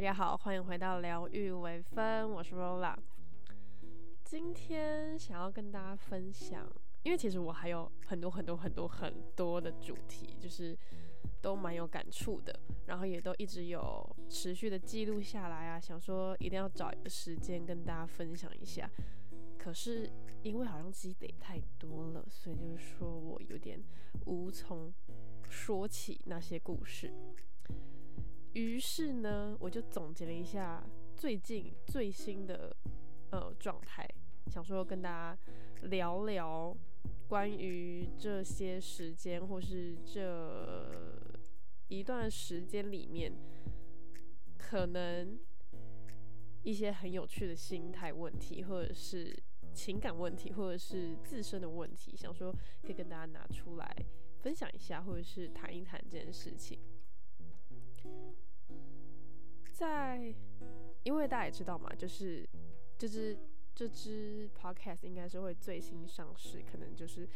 大家好，欢迎回到疗愈微分，我是 Rola。今天想要跟大家分享，因为其实我还有很多很多很多很多的主题，就是都蛮有感触的，然后也都一直有持续的记录下来啊，想说一定要找一个时间跟大家分享一下。可是因为好像积累太多了，所以就是说我有点无从说起那些故事。于是呢，我就总结了一下最近最新的呃状态，想说跟大家聊聊关于这些时间或是这一段时间里面可能一些很有趣的心态问题，或者是情感问题，或者是自身的问题，想说可以跟大家拿出来分享一下，或者是谈一谈这件事情。在，因为大家也知道嘛，就是这支这支 podcast 应该是会最新上市，可能就是，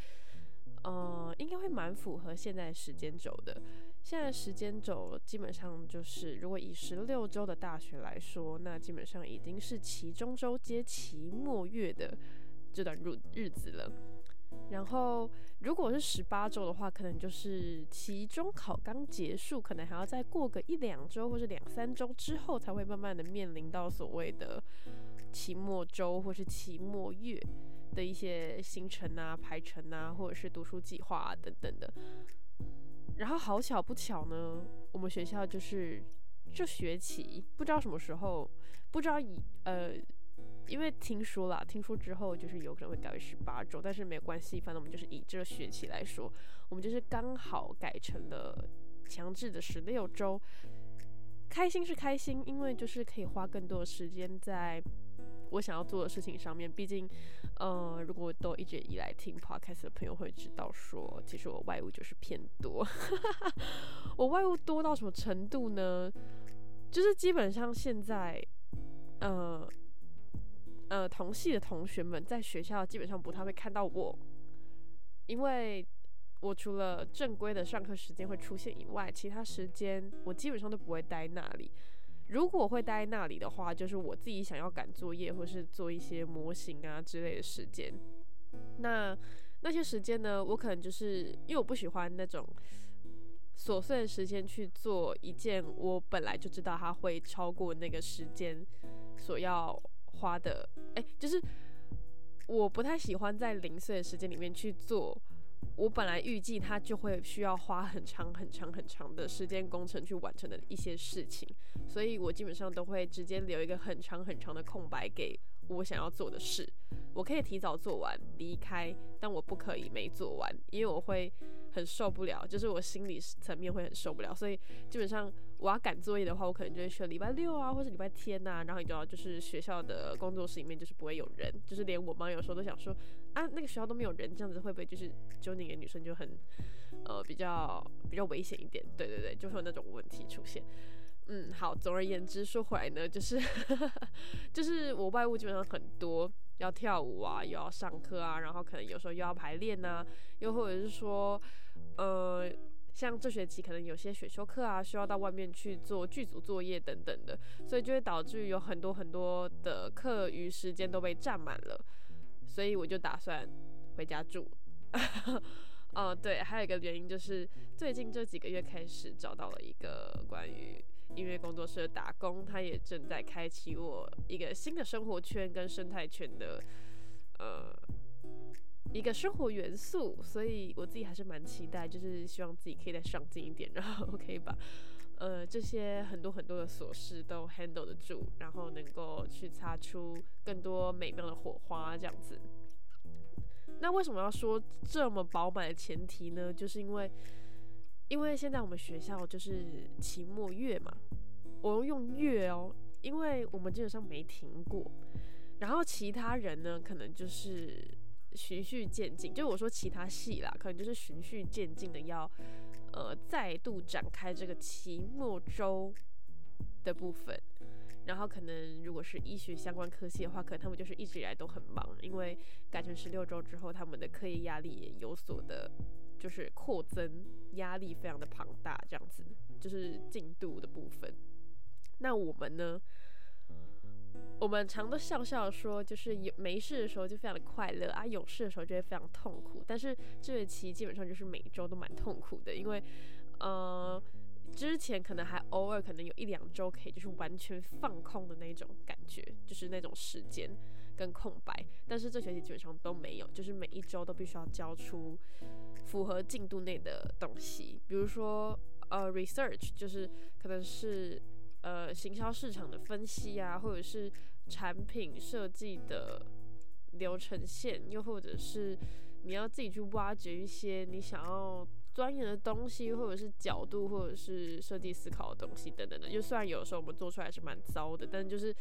呃，应该会蛮符合现在时间轴的。现在时间轴基本上就是，如果以十六周的大学来说，那基本上已经是期中周接期末月的这段日日子了。然后，如果是十八周的话，可能就是期中考刚结束，可能还要再过个一两周或者两三周之后，才会慢慢的面临到所谓的期末周或是期末月的一些行程啊、排程啊，或者是读书计划啊等等的。然后好巧不巧呢，我们学校就是这学期不知道什么时候，不知道以呃。因为听说啦，听说之后就是有可能会改为十八周，但是没有关系，反正我们就是以这个学期来说，我们就是刚好改成了强制的十六周。开心是开心，因为就是可以花更多的时间在我想要做的事情上面。毕竟，呃，如果都一直以来听 podcast 的朋友会知道，说其实我外物就是偏多。我外物多到什么程度呢？就是基本上现在，呃。呃，同系的同学们在学校基本上不太会看到我，因为我除了正规的上课时间会出现以外，其他时间我基本上都不会待那里。如果会待那里的话，就是我自己想要赶作业或是做一些模型啊之类的时间。那那些时间呢，我可能就是因为我不喜欢那种琐碎的时间去做一件我本来就知道它会超过那个时间所要。花的哎，就是我不太喜欢在零碎的时间里面去做，我本来预计它就会需要花很长很长很长的时间工程去完成的一些事情，所以我基本上都会直接留一个很长很长的空白给我想要做的事。我可以提早做完离开，但我不可以没做完，因为我会很受不了，就是我心理层面会很受不了。所以基本上我要赶作业的话，我可能就会选礼拜六啊，或者礼拜天呐。然后你知道，就是学校的工作室里面就是不会有人，就是连我妈有时候都想说啊，那个学校都没有人，这样子会不会就是就那个女生就很呃比较比较危险一点？对对对，就会有那种问题出现。嗯，好，总而言之说回来呢，就是 就是我外务基本上很多。要跳舞啊，又要上课啊，然后可能有时候又要排练呐，又或者是说，呃，像这学期可能有些选修课啊，需要到外面去做剧组作业等等的，所以就会导致有很多很多的课余时间都被占满了，所以我就打算回家住。哦，对，还有一个原因就是最近这几个月开始找到了一个关于。音乐工作室打工，他也正在开启我一个新的生活圈跟生态圈的，呃，一个生活元素，所以我自己还是蛮期待，就是希望自己可以再上进一点，然后可以把呃这些很多很多的琐事都 handle 得住，然后能够去擦出更多美妙的火花，这样子。那为什么要说这么饱满的前提呢？就是因为。因为现在我们学校就是期末月嘛，我用月哦，因为我们基本上没停过。然后其他人呢，可能就是循序渐进，就我说其他系啦，可能就是循序渐进的要呃再度展开这个期末周的部分。然后可能如果是医学相关科系的话，可能他们就是一直以来都很忙，因为改成十六周之后，他们的课业压力也有所的。就是扩增压力非常的庞大，这样子就是进度的部分。那我们呢？我们常都笑笑说，就是有没事的时候就非常的快乐啊，有事的时候就会非常痛苦。但是这学期基本上就是每周都蛮痛苦的，因为呃，之前可能还偶尔可能有一两周可以就是完全放空的那种感觉，就是那种时间跟空白。但是这学期基本上都没有，就是每一周都必须要交出符合进度内的东西，比如说呃，research 就是可能是。呃，行销市场的分析啊，或者是产品设计的流程线，又或者是你要自己去挖掘一些你想要钻研的东西，或者是角度，或者是设计思考的东西等等的。就虽然有时候我们做出来是蛮糟的，但就是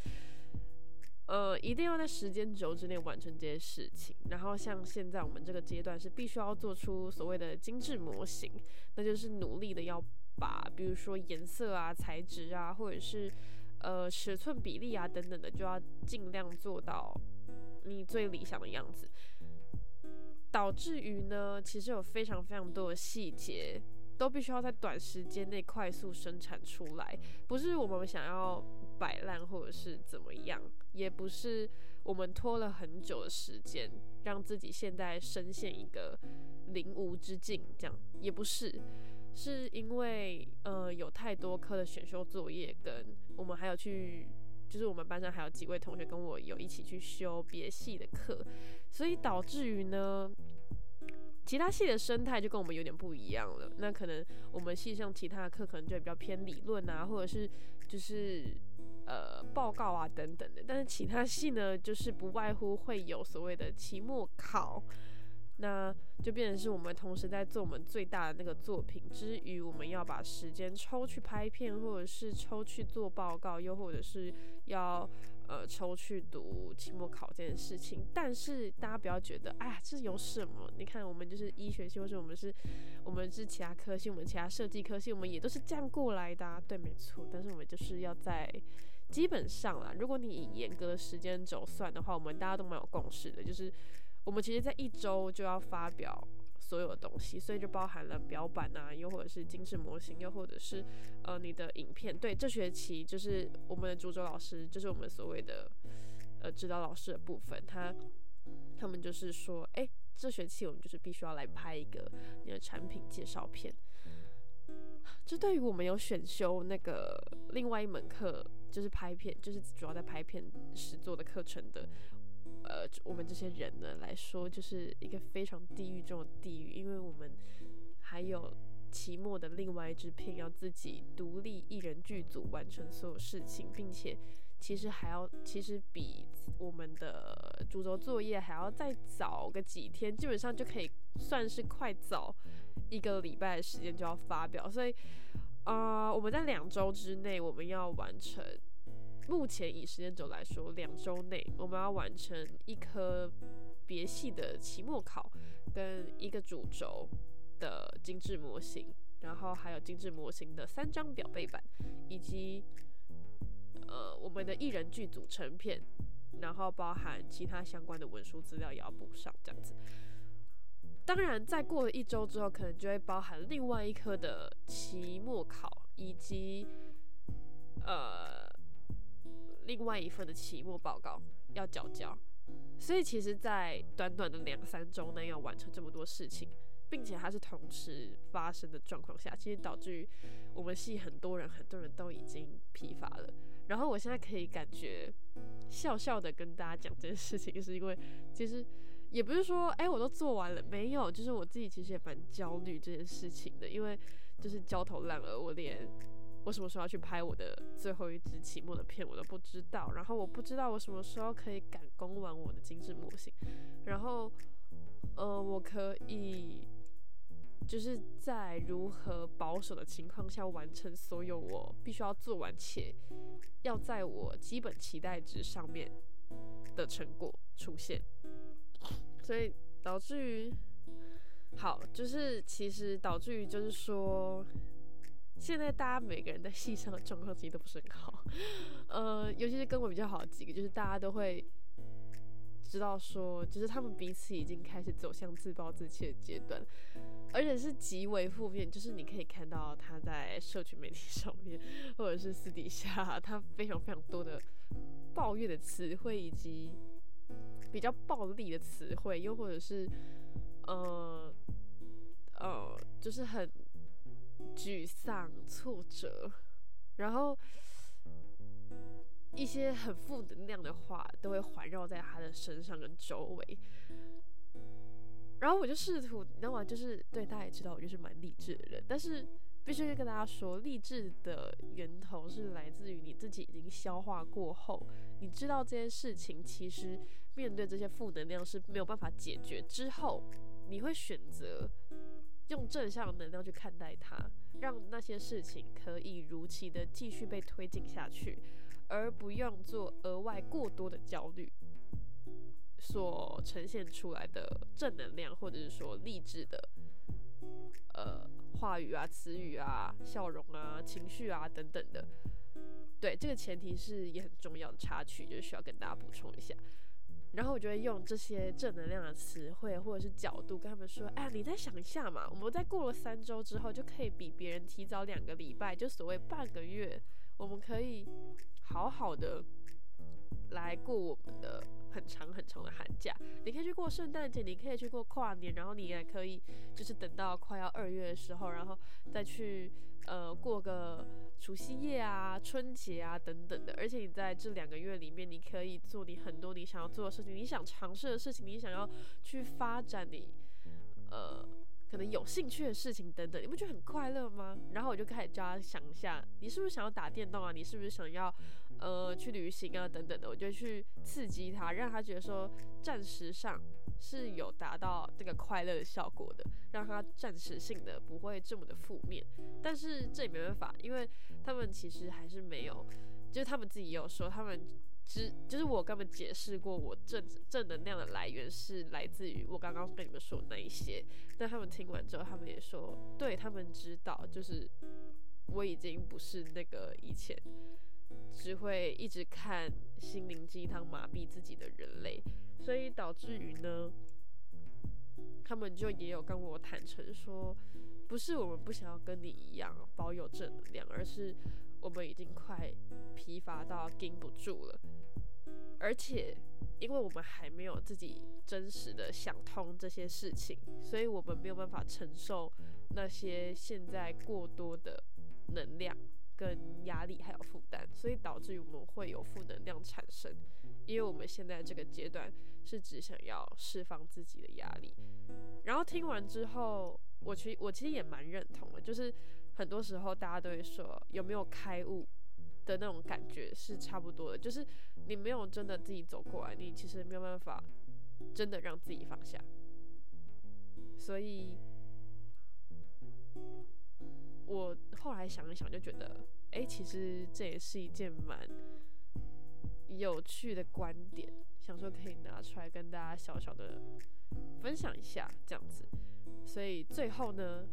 呃，一定要在时间轴之内完成这些事情。然后像现在我们这个阶段是必须要做出所谓的精致模型，那就是努力的要。把比如说颜色啊、材质啊，或者是呃尺寸比例啊等等的，就要尽量做到你最理想的样子。导致于呢，其实有非常非常多的细节都必须要在短时间内快速生产出来，不是我们想要摆烂或者是怎么样，也不是我们拖了很久的时间让自己现在深陷一个零无之境，这样也不是。是因为呃有太多科的选修作业，跟我们还有去，就是我们班上还有几位同学跟我有一起去修别系的课，所以导致于呢，其他系的生态就跟我们有点不一样了。那可能我们系上其他的课可能就比较偏理论啊，或者是就是呃报告啊等等的，但是其他系呢，就是不外乎会有所谓的期末考。那就变成是我们同时在做我们最大的那个作品之余，我们要把时间抽去拍片，或者是抽去做报告，又或者是要呃抽去读期末考这件事情。但是大家不要觉得，哎呀，这有什么？你看我们就是医学系，或者我们是，我们是其他科系，我们其他设计科系，我们也都是这样过来的。对，没错。但是我们就是要在基本上啦，如果你以严格的时间轴算的话，我们大家都蛮有共识的，就是。我们其实，在一周就要发表所有的东西，所以就包含了表板啊，又或者是精致模型，又或者是呃你的影片。对，这学期就是我们的主轴老师，就是我们所谓的呃指导老师的部分，他他们就是说，哎，这学期我们就是必须要来拍一个你的产品介绍片。这对于我们有选修那个另外一门课，就是拍片，就是主要在拍片时做的课程的。呃，我们这些人呢来说，就是一个非常地狱中的地狱，因为我们还有期末的另外一支片要自己独立一人剧组完成所有事情，并且其实还要，其实比我们的主轴作业还要再早个几天，基本上就可以算是快早一个礼拜的时间就要发表，所以啊，我们在两周之内我们要完成。目前以时间轴来说，两周内我们要完成一科别系的期末考，跟一个主轴的精致模型，然后还有精致模型的三张表背板，以及呃我们的艺人剧组成片，然后包含其他相关的文书资料也要补上，这样子。当然，再过了一周之后，可能就会包含另外一科的期末考，以及呃。另外一份的期末报告要交交，所以其实，在短短的两三周内要完成这么多事情，并且它是同时发生的状况下，其实导致于我们系很多人很多人都已经疲乏了。然后我现在可以感觉笑笑的跟大家讲这件事情，是因为其实也不是说哎我都做完了没有，就是我自己其实也蛮焦虑这件事情的，因为就是焦头烂额，我连。我什么时候要去拍我的最后一支期末的片，我都不知道。然后我不知道我什么时候可以赶工完我的精致模型。然后，呃，我可以就是在如何保守的情况下完成所有我必须要做完且要在我基本期待值上面的成果出现。所以导致于，好，就是其实导致于就是说。现在大家每个人在戏上的状况其实都不是很好，呃，尤其是跟我比较好的几个，就是大家都会知道说，就是他们彼此已经开始走向自暴自弃的阶段，而且是极为负面。就是你可以看到他在社群媒体上面，或者是私底下，他非常非常多的抱怨的词汇，以及比较暴力的词汇，又或者是呃呃，就是很沮丧、挫折，然后。一些很负能量的话都会环绕在他的身上跟周围，然后我就试图，你知道吗？就是对大家也知道，我就是蛮励志的人，但是必须要跟大家说，励志的源头是来自于你自己已经消化过后，你知道这件事情其实面对这些负能量是没有办法解决之后，你会选择用正向能量去看待它，让那些事情可以如期的继续被推进下去。而不用做额外过多的焦虑，所呈现出来的正能量，或者是说励志的，呃，话语啊、词语啊、笑容啊、情绪啊等等的，对，这个前提是也很重要的插曲，就是需要跟大家补充一下。然后我就会用这些正能量的词汇或者是角度跟他们说，哎，你再想一下嘛，我们在过了三周之后就可以比别人提早两个礼拜，就所谓半个月，我们可以。好好的来过我们的很长很长的寒假，你可以去过圣诞节，你可以去过跨年，然后你也可以就是等到快要二月的时候，然后再去呃过个除夕夜啊、春节啊等等的。而且你在这两个月里面，你可以做你很多你想要做的事情，你想尝试的事情，你想要去发展你呃。可能有兴趣的事情等等，你不觉得很快乐吗？然后我就开始教他想一下，你是不是想要打电动啊？你是不是想要呃去旅行啊？等等的，我就去刺激他，让他觉得说暂时上是有达到这个快乐的效果的，让他暂时性的不会这么的负面。但是这也没办法，因为他们其实还是没有，就是他们自己也有说他们。只就是我跟他们解释过，我正正能量的来源是来自于我刚刚跟你们说那一些。但他们听完之后，他们也说，对他们知道，就是我已经不是那个以前只会一直看心灵鸡汤麻痹自己的人类，所以导致于呢，他们就也有跟我坦诚说，不是我们不想要跟你一样保有正能量，而是。我们已经快疲乏到顶不住了，而且因为我们还没有自己真实的想通这些事情，所以我们没有办法承受那些现在过多的能量跟压力还有负担，所以导致于我们会有负能量产生。因为我们现在这个阶段是只想要释放自己的压力，然后听完之后，我其实我其实也蛮认同的，就是。很多时候，大家都会说有没有开悟的那种感觉是差不多的，就是你没有真的自己走过来，你其实没有办法真的让自己放下。所以，我后来想一想，就觉得，哎，其实这也是一件蛮有趣的观点，想说可以拿出来跟大家小小的分享一下，这样子。所以最后呢。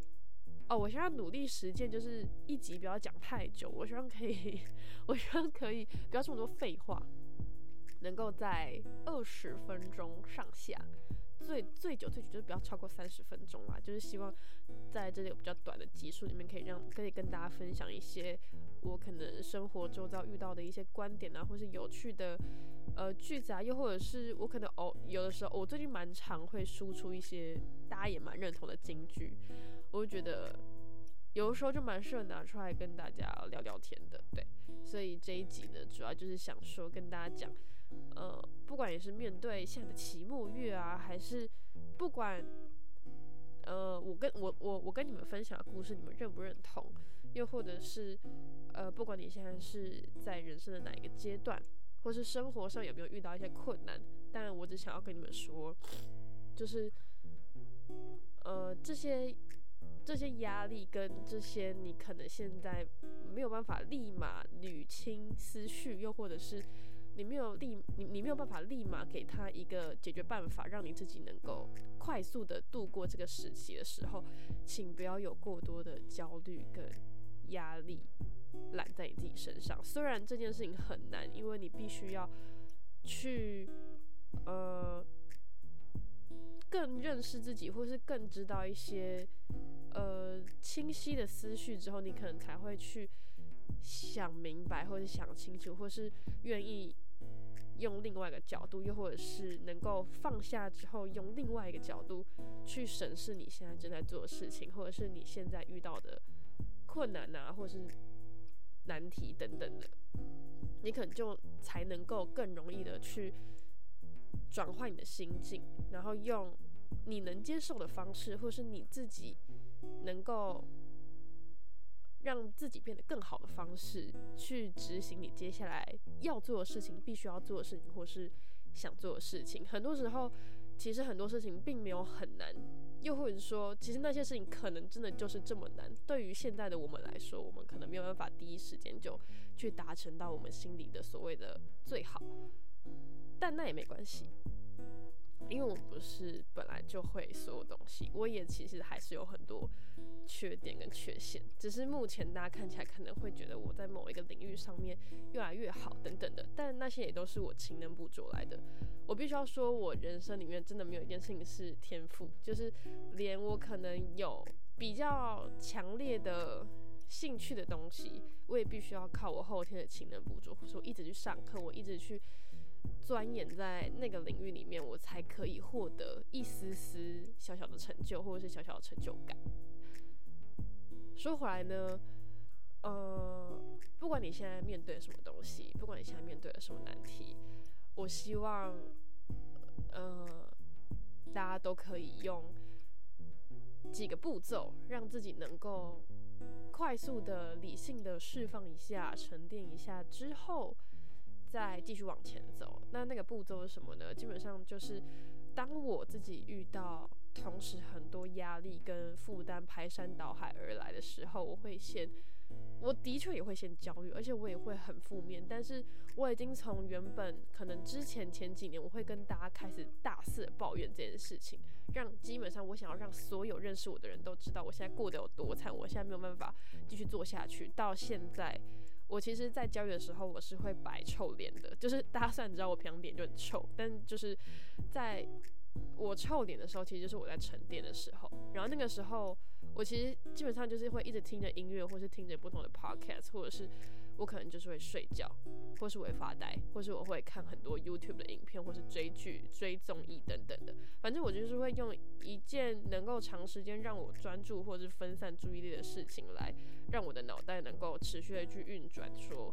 哦，我希望努力实践，就是一集不要讲太久。我希望可以，我希望可以不要这么多废话，能够在二十分钟上下，最最久最久就是不要超过三十分钟啦。就是希望在这里有比较短的集数里面，可以让可以跟大家分享一些我可能生活周遭遇到的一些观点啊，或是有趣的呃句子啊，又或者是我可能哦有的时候我最近蛮常会输出一些大家也蛮认同的金句。我就觉得有的时候就蛮适合拿出来跟大家聊聊天的，对，所以这一集呢，主要就是想说跟大家讲，呃，不管也是面对现在的期末月啊，还是不管，呃，我跟我我我跟你们分享的故事，你们认不认同？又或者是，呃，不管你现在是在人生的哪一个阶段，或是生活上有没有遇到一些困难，但我只想要跟你们说，就是，呃，这些。这些压力跟这些，你可能现在没有办法立马捋清思绪，又或者是你没有立你你没有办法立马给他一个解决办法，让你自己能够快速的度过这个时期的时候，请不要有过多的焦虑跟压力揽在你自己身上。虽然这件事情很难，因为你必须要去呃更认识自己，或是更知道一些呃清晰的思绪之后，你可能才会去想明白，或者想清楚，或是愿意用另外一个角度，又或者是能够放下之后，用另外一个角度去审视你现在正在做的事情，或者是你现在遇到的困难啊，或者是难题等等的。你可能就才能够更容易的去转换你的心境，然后用你能接受的方式，或是你自己能够让自己变得更好的方式，去执行你接下来要做的事情、必须要做的事情，或是想做的事情。很多时候，其实很多事情并没有很难。又或者说，其实那些事情可能真的就是这么难。对于现在的我们来说，我们可能没有办法第一时间就去达成到我们心里的所谓的最好。但那也没关系，因为我不是本来就会所有东西。我也其实还是有很多缺点跟缺陷，只是目前大家看起来可能会觉得我在某一个领域上面越来越好等等的。但那些也都是我勤能补拙来的。我必须要说，我人生里面真的没有一件事情是天赋，就是连我可能有比较强烈的兴趣的东西，我也必须要靠我后天的勤能补拙，或者说一直去上课，我一直去钻研在那个领域里面，我才可以获得一丝丝小小的成就，或者是小小的成就感。说回来呢，呃，不管你现在面对什么东西，不管你现在面对了什么难题。我希望，呃，大家都可以用几个步骤，让自己能够快速的、理性的释放一下、沉淀一下之后，再继续往前走。那那个步骤是什么呢？基本上就是，当我自己遇到同时很多压力跟负担排山倒海而来的时候，我会先。我的确也会先焦虑，而且我也会很负面。但是我已经从原本可能之前前几年，我会跟大家开始大肆抱怨这件事情，让基本上我想要让所有认识我的人都知道我现在过得有多惨，我现在没有办法继续做下去。到现在，我其实，在教育的时候，我是会摆臭脸的。就是大家虽然知道我平常脸就很臭，但就是在我臭脸的时候，其实就是我在沉淀的时候。然后那个时候。我其实基本上就是会一直听着音乐，或是听着不同的 podcast，或者是我可能就是会睡觉，或是我会发呆，或是我会看很多 YouTube 的影片，或是追剧、追综艺等等的。反正我就是会用一件能够长时间让我专注或是分散注意力的事情，来让我的脑袋能够持续的去运转，说。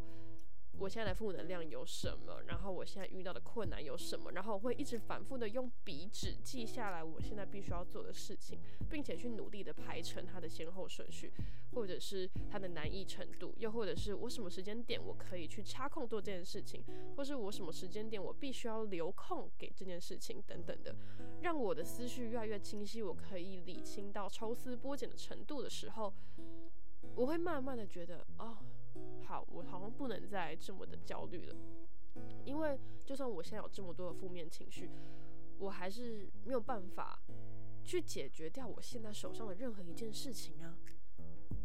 我现在的负能量有什么？然后我现在遇到的困难有什么？然后我会一直反复的用笔纸记下来我现在必须要做的事情，并且去努力的排成它的先后顺序，或者是它的难易程度，又或者是我什么时间点我可以去插空做这件事情，或是我什么时间点我必须要留空给这件事情等等的，让我的思绪越来越清晰，我可以理清到抽丝剥茧的程度的时候，我会慢慢的觉得哦。好，我好像不能再这么的焦虑了，因为就算我现在有这么多的负面情绪，我还是没有办法去解决掉我现在手上的任何一件事情啊！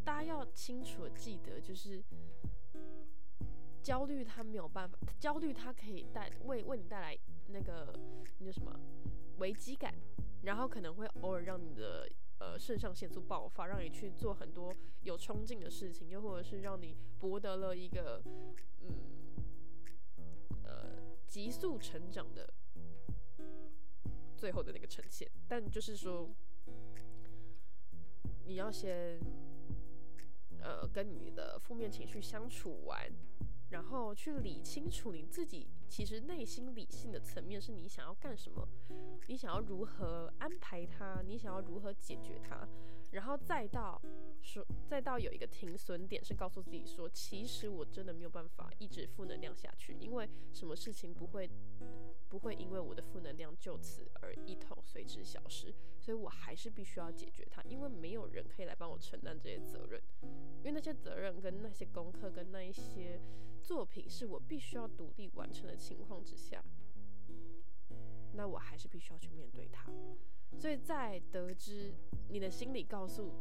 大家要清楚的记得，就是焦虑它没有办法，焦虑它可以带为为你带来那个那叫什么危机感，然后可能会偶尔让你的。呃，肾上腺素爆发，让你去做很多有冲劲的事情，又或者是让你博得了一个嗯呃急速成长的最后的那个呈现。但就是说，你要先呃跟你的负面情绪相处完。然后去理清楚你自己，其实内心理性的层面是你想要干什么，你想要如何安排它，你想要如何解决它，然后再到说，再到有一个停损点，是告诉自己说，其实我真的没有办法一直负能量下去，因为什么事情不会。不会因为我的负能量就此而一同随之消失，所以我还是必须要解决它，因为没有人可以来帮我承担这些责任，因为那些责任跟那些功课跟那一些作品是我必须要独立完成的情况之下，那我还是必须要去面对它。所以在得知你的心理告诉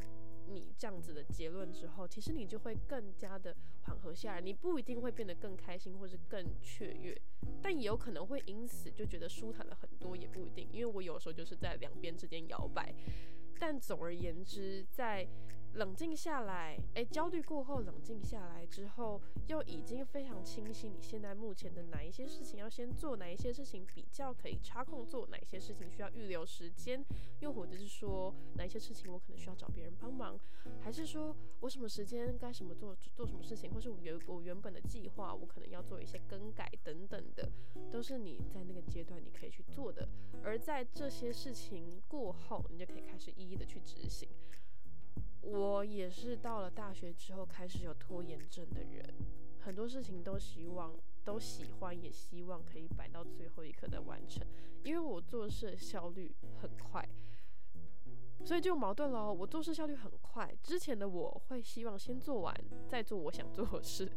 你这样子的结论之后，其实你就会更加的缓和下来。你不一定会变得更开心，或是更雀跃，但也有可能会因此就觉得舒坦了很多，也不一定。因为我有时候就是在两边之间摇摆。但总而言之，在冷静下来，诶，焦虑过后冷静下来之后，又已经非常清晰，你现在目前的哪一些事情要先做，哪一些事情比较可以插空做，哪一些事情需要预留时间，又或者是说哪一些事情我可能需要找别人帮忙，还是说我什么时间该什么做做什么事情，或是我原我原本的计划我可能要做一些更改等等的，都是你在那个阶段你可以去做的。而在这些事情过后，你就可以开始一一的去执行。我也是到了大学之后开始有拖延症的人，很多事情都希望、都喜欢，也希望可以摆到最后一刻再完成，因为我做事效率很快，所以就矛盾了。我做事效率很快，之前的我会希望先做完再做我想做的事，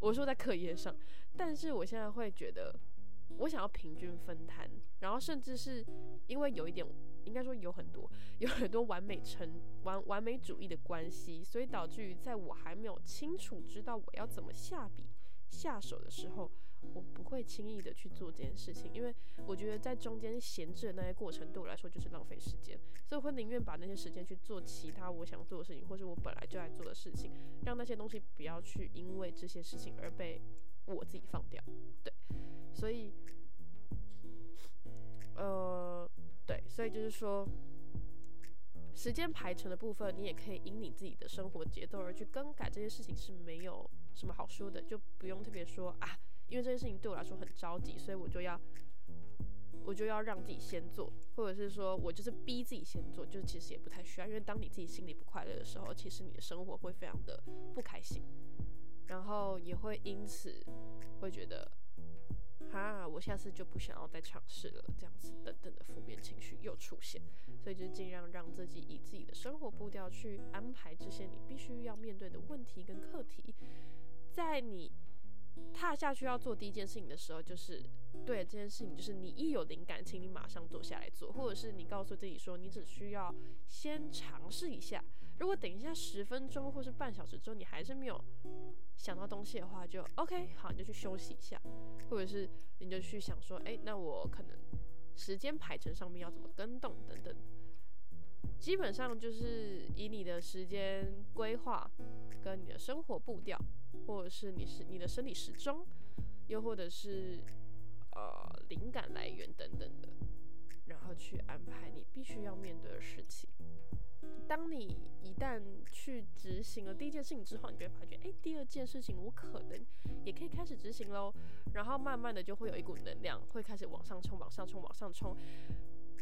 我说在课业上，但是我现在会觉得。我想要平均分摊，然后甚至是因为有一点，应该说有很多，有很多完美成完完美主义的关系，所以导致于在我还没有清楚知道我要怎么下笔下手的时候，我不会轻易的去做这件事情，因为我觉得在中间闲置的那些过程对我来说就是浪费时间，所以会宁愿把那些时间去做其他我想做的事情，或是我本来就爱做的事情，让那些东西不要去因为这些事情而被我自己放掉，对。所以，呃，对，所以就是说，时间排程的部分，你也可以因你自己的生活节奏而去更改这些事情是没有什么好说的，就不用特别说啊，因为这件事情对我来说很着急，所以我就要，我就要让自己先做，或者是说我就是逼自己先做，就其实也不太需要，因为当你自己心里不快乐的时候，其实你的生活会非常的不开心，然后也会因此会觉得。啊，我下次就不想要再尝试了，这样子等等的负面情绪又出现，所以就尽量让自己以自己的生活步调去安排这些你必须要面对的问题跟课题，在你踏下去要做第一件事情的时候，就是对这件事情，就是你一有灵感，请你马上坐下来做，或者是你告诉自己说，你只需要先尝试一下，如果等一下十分钟或是半小时之后你还是没有。想到东西的话，就 OK，好，你就去休息一下，或者是你就去想说，哎，那我可能时间排程上面要怎么跟动等等。基本上就是以你的时间规划跟你的生活步调，或者是你是你的生理时钟，又或者是呃灵感来源等等的，然后去安排你必须要面对的事情。当你一旦去执行了第一件事情之后，你就会发觉，哎，第二件事情我可能也可以开始执行喽。然后慢慢的就会有一股能量会开始往上冲，往上冲，往上冲，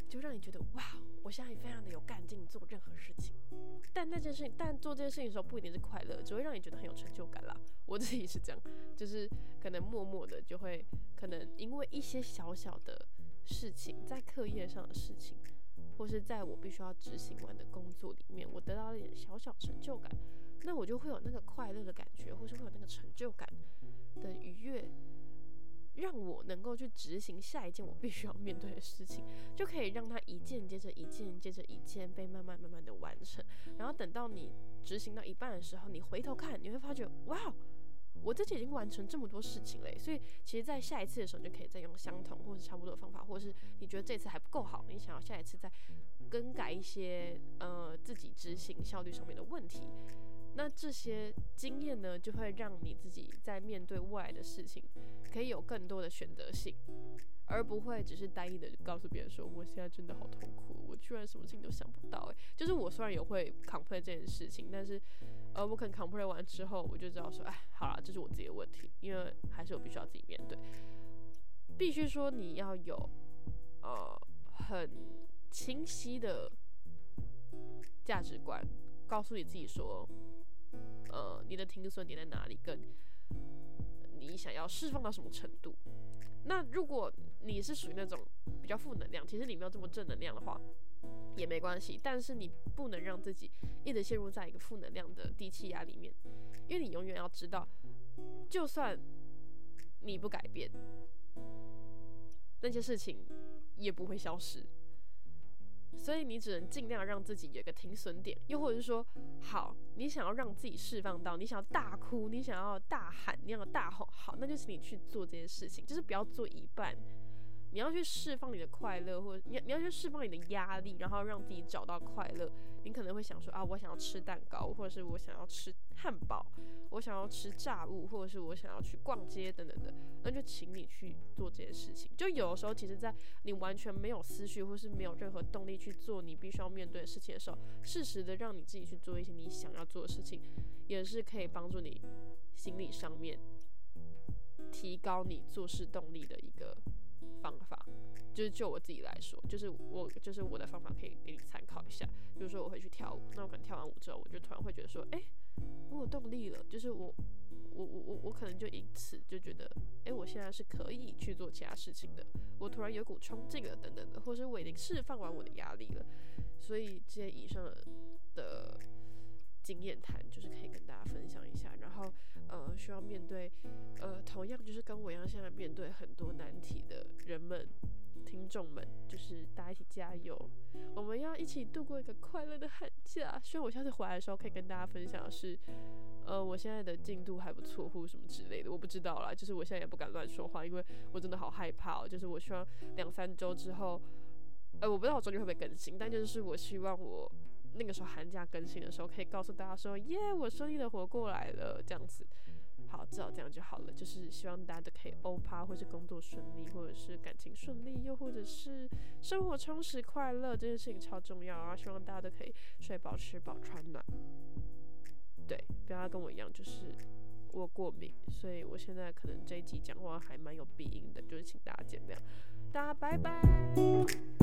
就让你觉得哇，我现在非常的有干劲做任何事情。但那件事情，但做这件事情的时候不一定是快乐，只会让你觉得很有成就感啦。我自己是这样，就是可能默默的就会，可能因为一些小小的事情，在课业上的事情。或是在我必须要执行完的工作里面，我得到了一点小小成就感，那我就会有那个快乐的感觉，或是会有那个成就感的愉悦，让我能够去执行下一件我必须要面对的事情，就可以让它一件接着一件接着一件被慢慢慢慢的完成，然后等到你执行到一半的时候，你回头看，你会发觉，哇！我自己已经完成这么多事情嘞，所以其实，在下一次的时候，就可以再用相同或者差不多的方法，或者是你觉得这次还不够好，你想要下一次再更改一些呃自己执行效率上面的问题，那这些经验呢，就会让你自己在面对未来的事情，可以有更多的选择性，而不会只是单一的告诉别人说，我现在真的好痛苦，我居然什么事情都想不到诶，就是我虽然也会 complain 这件事情，但是。而，我可能 compare 完之后，我就知道说，哎，好了，这是我自己的问题，因为还是我必须要自己面对。必须说你要有呃很清晰的价值观，告诉你自己说，呃，你的停损点在哪里，跟你想要释放到什么程度。那如果你是属于那种比较负能量，其实你没有这么正能量的话。也没关系，但是你不能让自己一直陷入在一个负能量的低气压里面，因为你永远要知道，就算你不改变，那些事情也不会消失。所以你只能尽量让自己有一个停损点，又或者是说，好，你想要让自己释放到，你想要大哭，你想要大喊，你要大吼，好，那就请你去做这件事情，就是不要做一半。你要去释放你的快乐，或者你你要去释放你的压力，然后让自己找到快乐。你可能会想说啊，我想要吃蛋糕，或者是我想要吃汉堡，我想要吃炸物，或者是我想要去逛街等等的。那就请你去做这些事情。就有的时候，其实，在你完全没有思绪，或是没有任何动力去做你必须要面对的事情的时候，适时的让你自己去做一些你想要做的事情，也是可以帮助你心理上面提高你做事动力的一个。方法就是就我自己来说，就是我就是我的方法可以给你参考一下。比如说我会去跳舞，那我可能跳完舞之后，我就突然会觉得说，哎，我有动力了。就是我我我我我可能就因此就觉得，哎，我现在是可以去做其他事情的。我突然有股冲劲了，等等的，或者我已经释放完我的压力了。所以这些以上的经验谈，就是可以跟大家分享一下。然后。呃，需要面对，呃，同样就是跟我一样，现在面对很多难题的人们、听众们，就是大家一起加油，我们要一起度过一个快乐的寒假。希望我下次回来的时候可以跟大家分享的是，呃，我现在的进度还不错，或什么之类的，我不知道啦。就是我现在也不敢乱说话，因为我真的好害怕。哦。就是我希望两三周之后，呃，我不知道我中间会不会更新，但就是我希望我。那个时候寒假更新的时候，可以告诉大家说，耶，我顺利的活过来了，这样子，好，至少这样就好了。就是希望大家都可以欧趴，或是工作顺利，或者是感情顺利，又或者是生活充实快乐，这件事情超重要啊！希望大家都可以睡饱、吃饱、穿暖。对，不要跟我一样，就是我过敏，所以我现在可能这一集讲话还蛮有鼻音的，就是请大家见谅。大家拜拜。